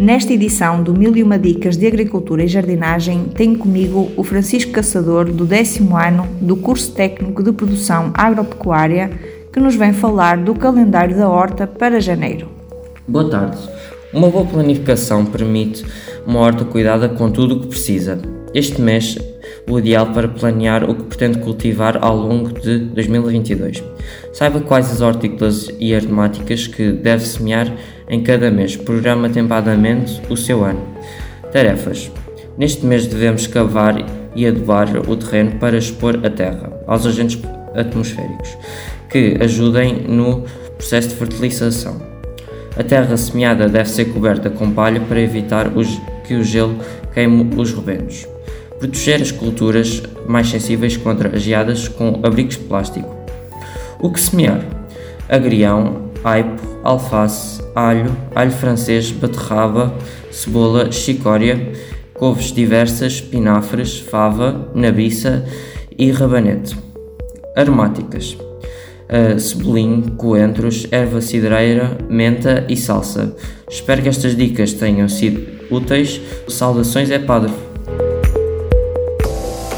Nesta edição do Mil e Uma Dicas de Agricultura e Jardinagem, tenho comigo o Francisco Caçador, do décimo ano do curso técnico de produção agropecuária, que nos vem falar do calendário da horta para janeiro. Boa tarde. Uma boa planificação permite uma horta cuidada com tudo o que precisa. Este mês, o ideal para planear o que pretende cultivar ao longo de 2022. Saiba quais as hortícolas e aromáticas que deve semear em cada mês. Programa atempadamente o seu ano. Tarefas. Neste mês devemos cavar e adubar o terreno para expor a terra aos agentes atmosféricos que ajudem no processo de fertilização. A terra semeada deve ser coberta com palha para evitar os, que o gelo queime os rebentos. Proteger as culturas mais sensíveis contra as geadas com abrigos de plástico. O que semear? Agrião, aipo, alface, alho, alho francês, beterraba, cebola, chicória, couves diversas, espinafres, fava, nabiça e rabanete. Aromáticas: uh, cebolinho, coentros, erva cidreira, menta e salsa. Espero que estas dicas tenham sido úteis. Saudações é padre.